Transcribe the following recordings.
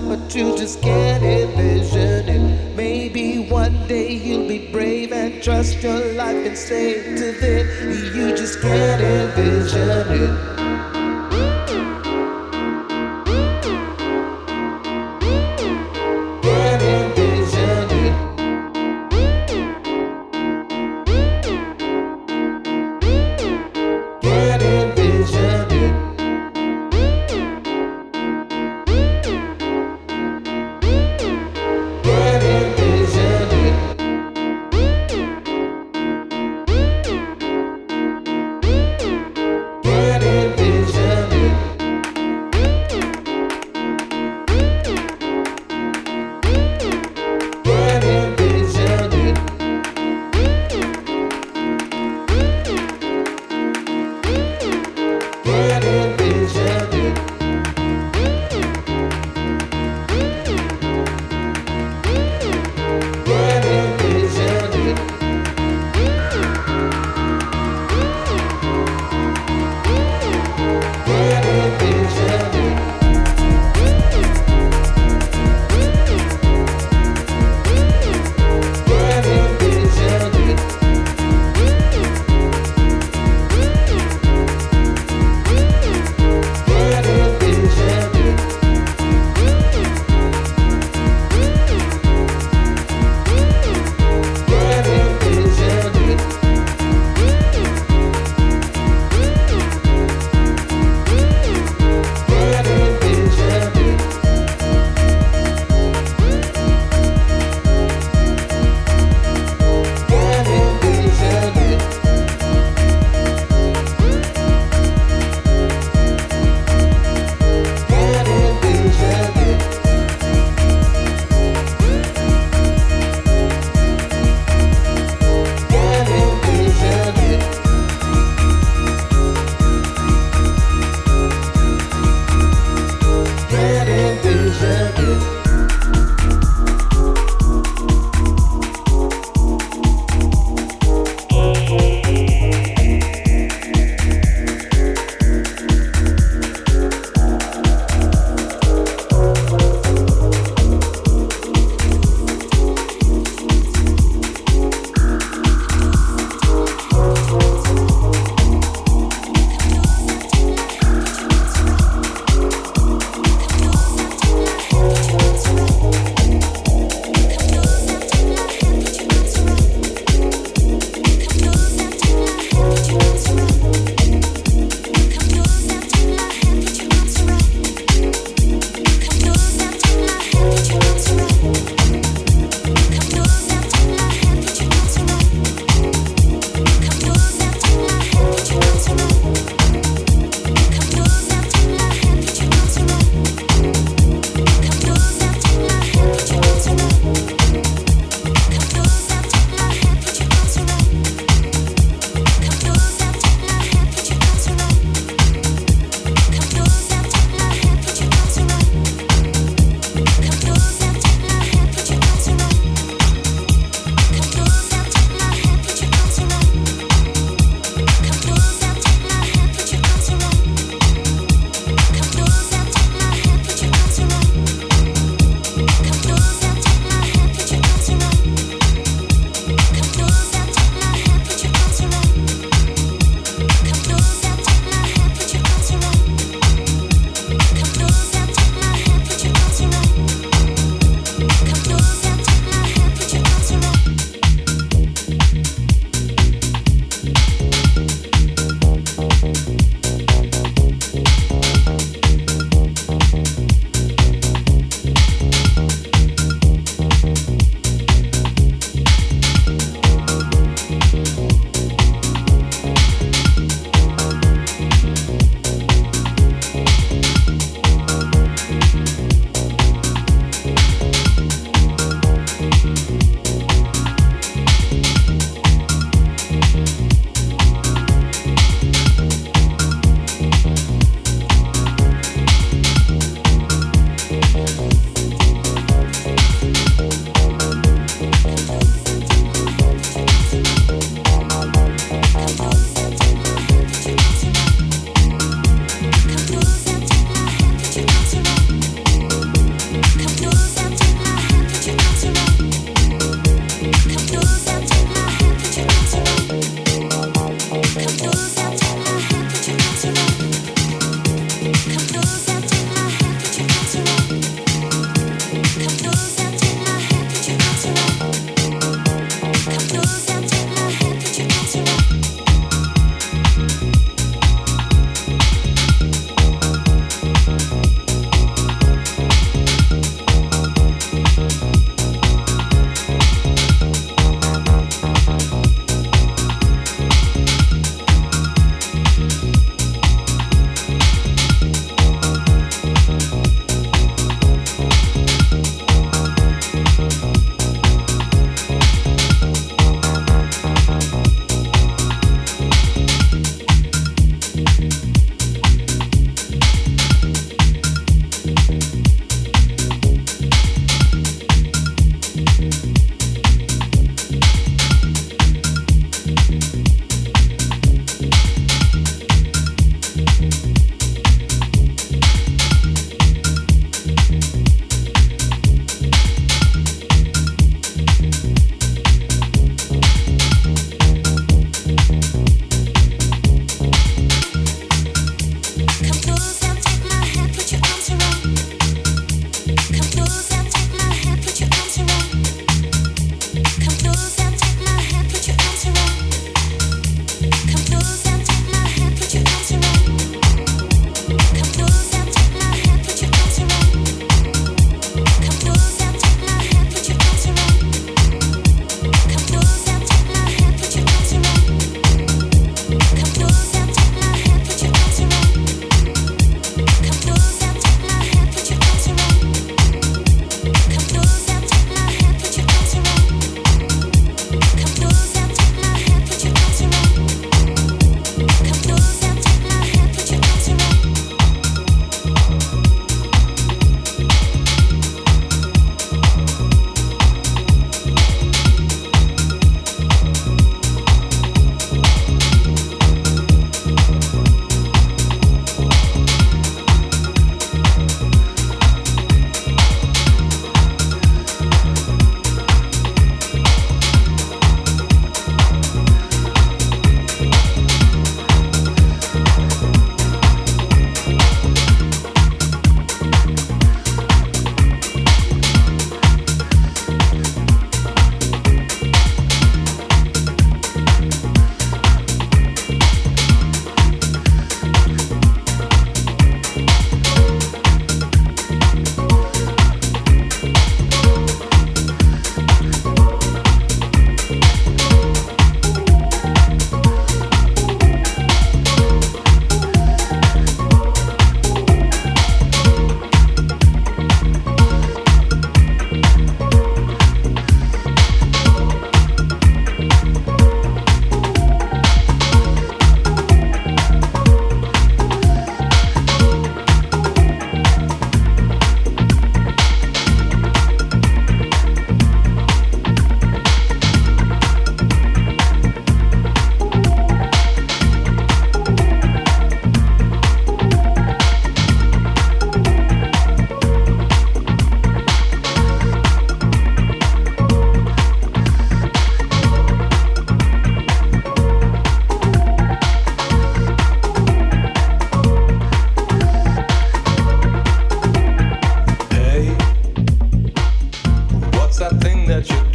side, but you just can't envision it. Maybe one day you'll be brave and trust your life and say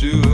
do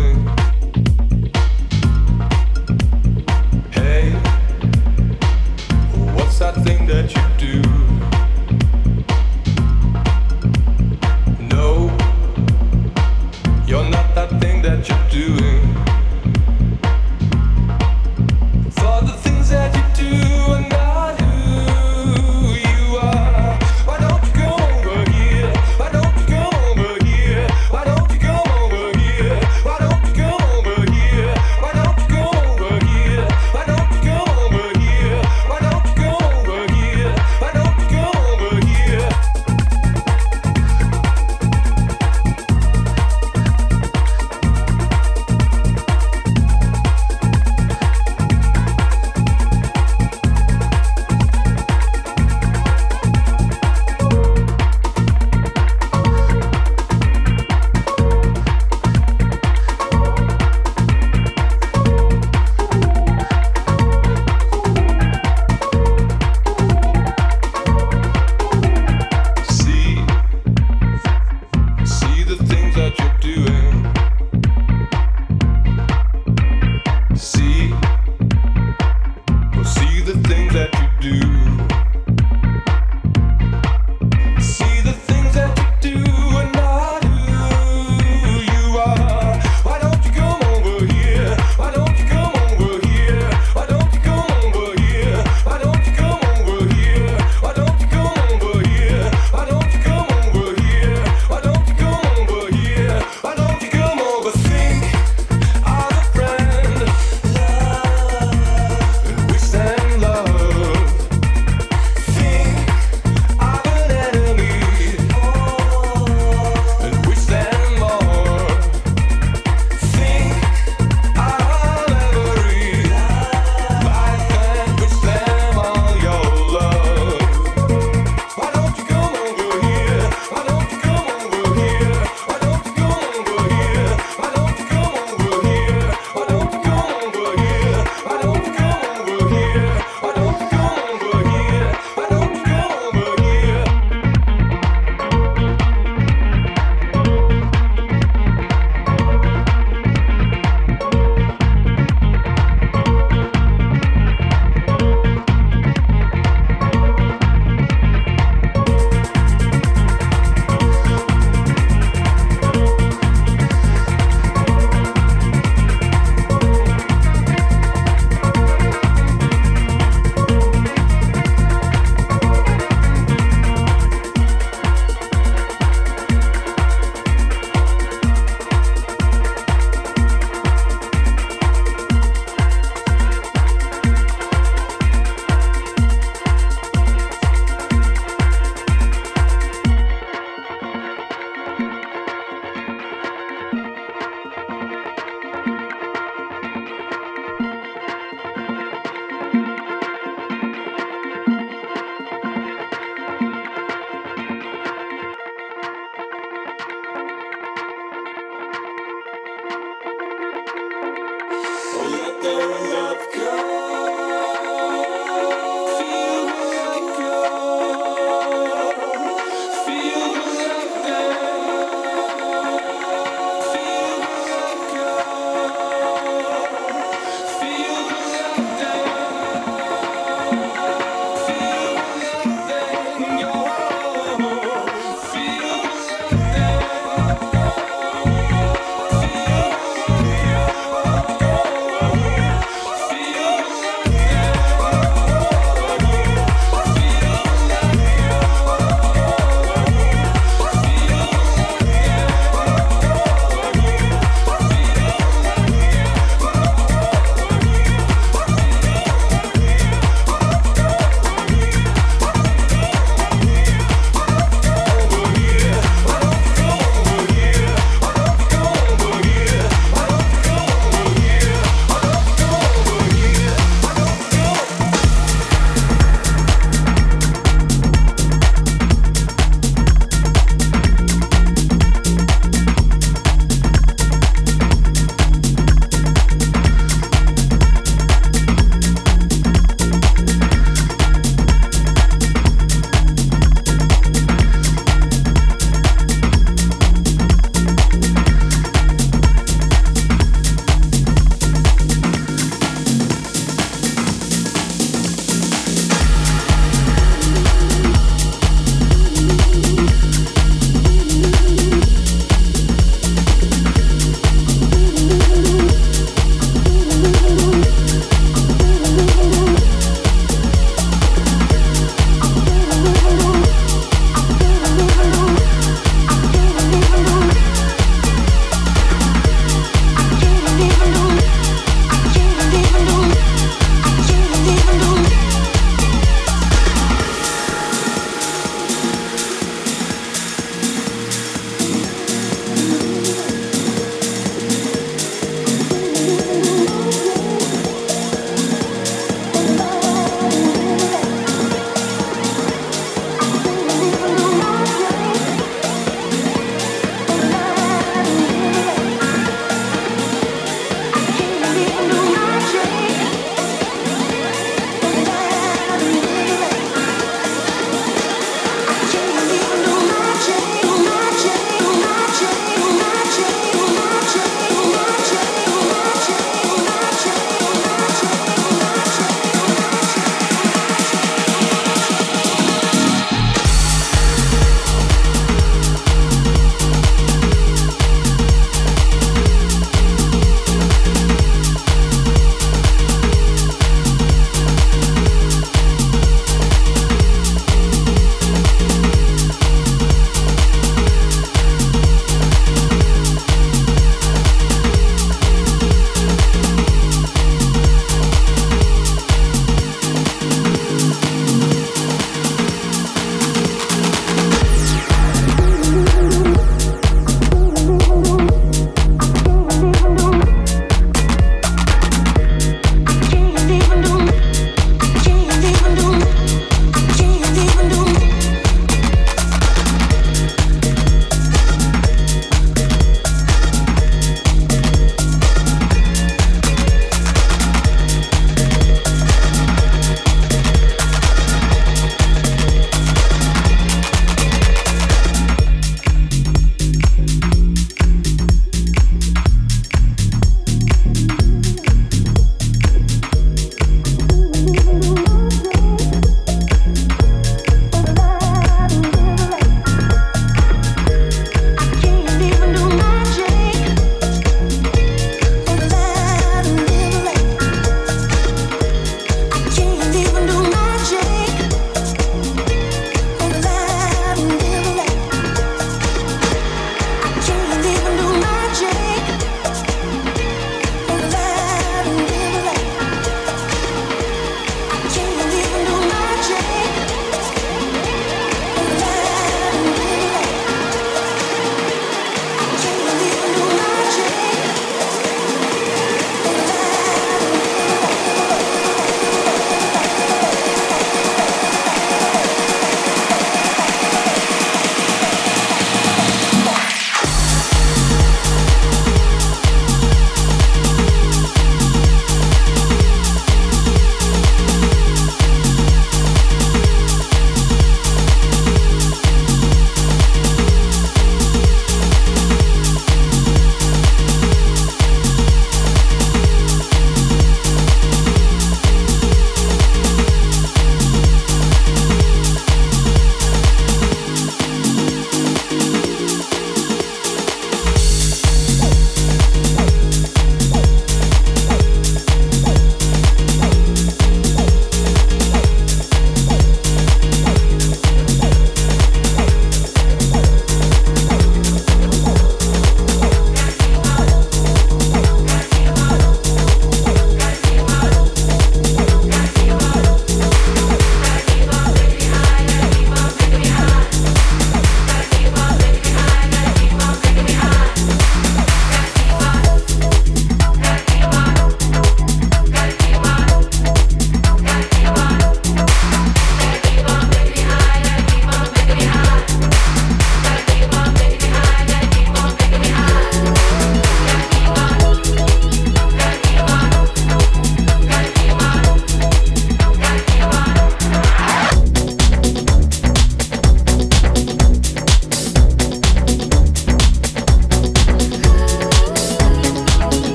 their love.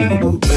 You know.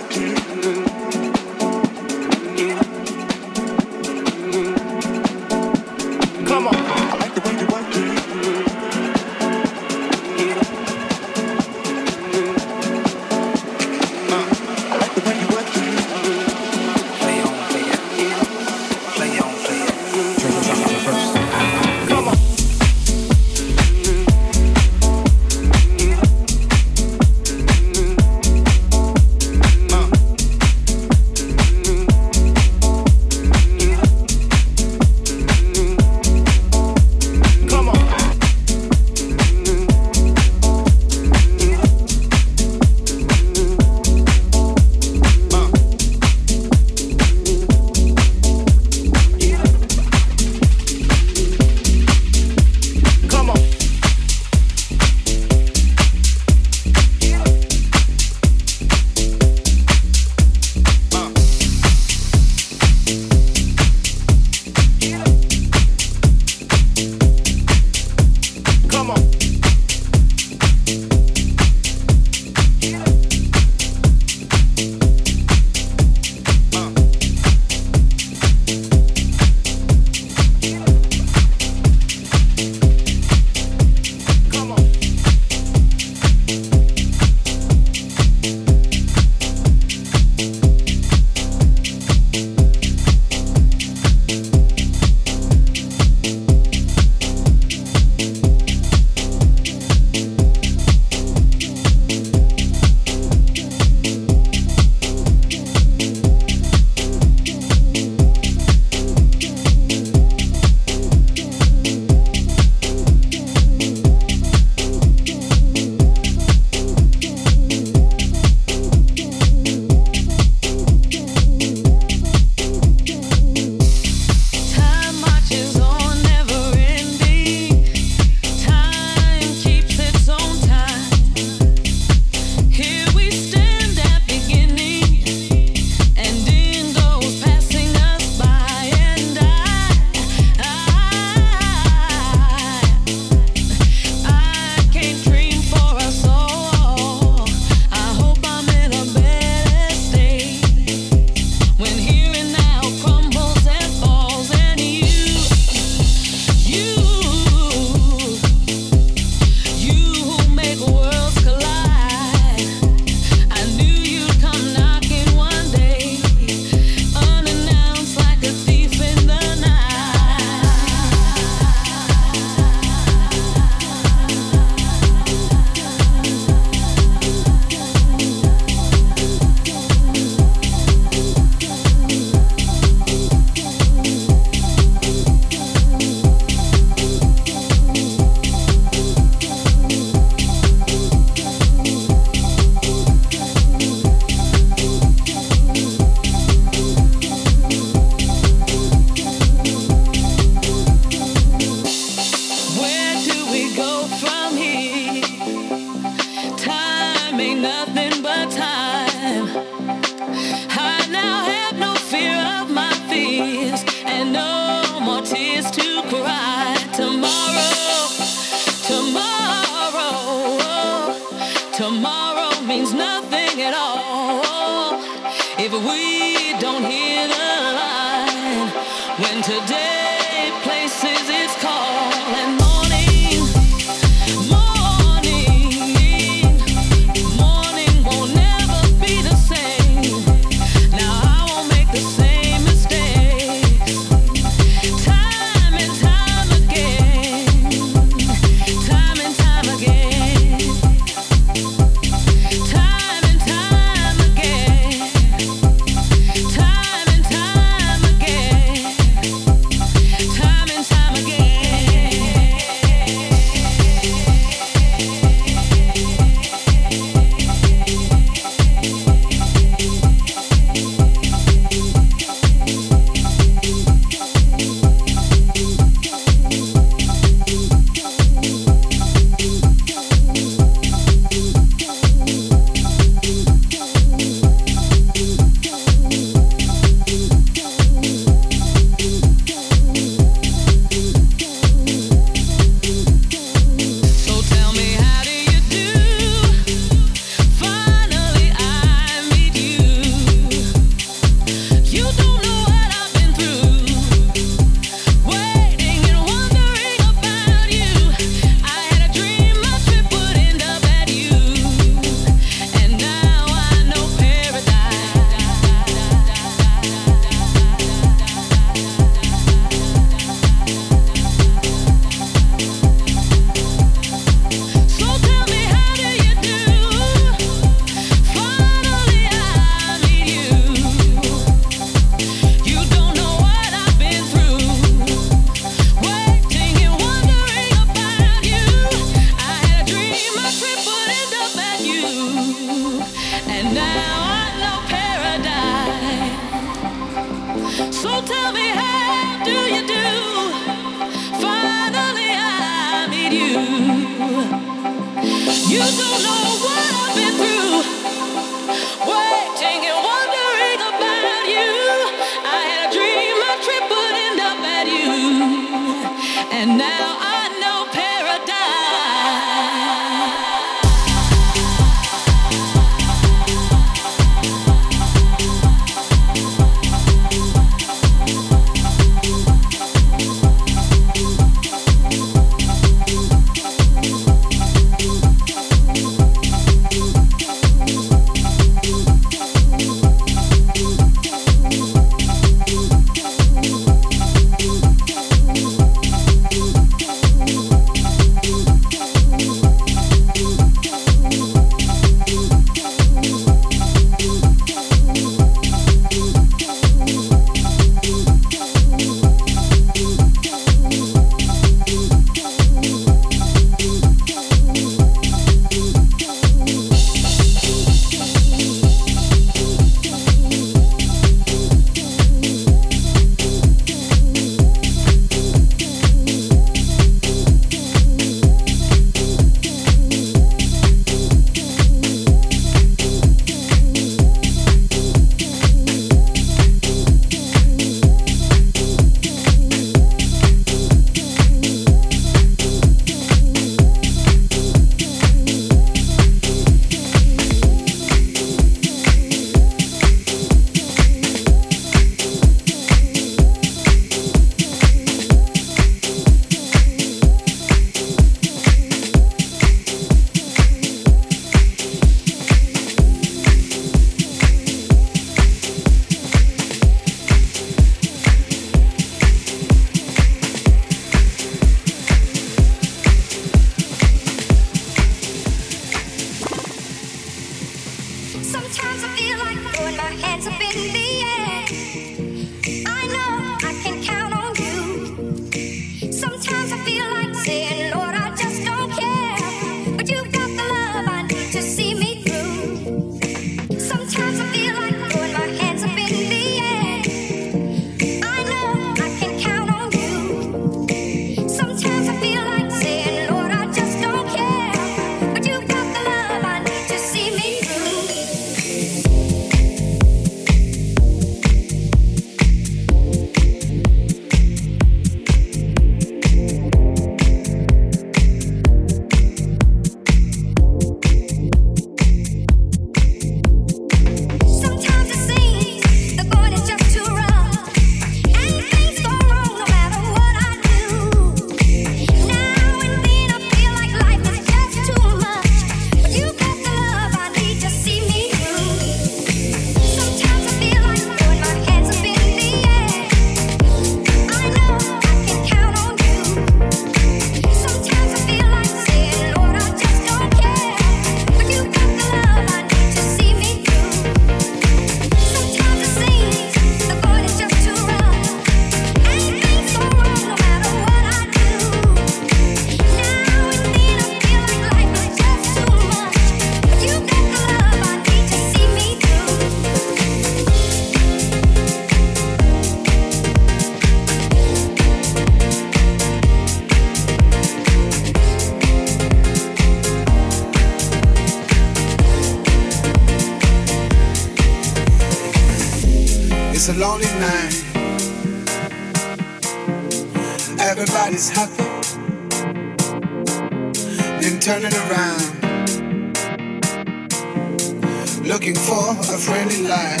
Looking for a friendly light.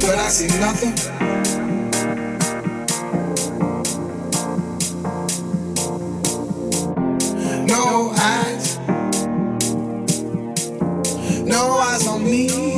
But I see nothing. No eyes. No eyes on me.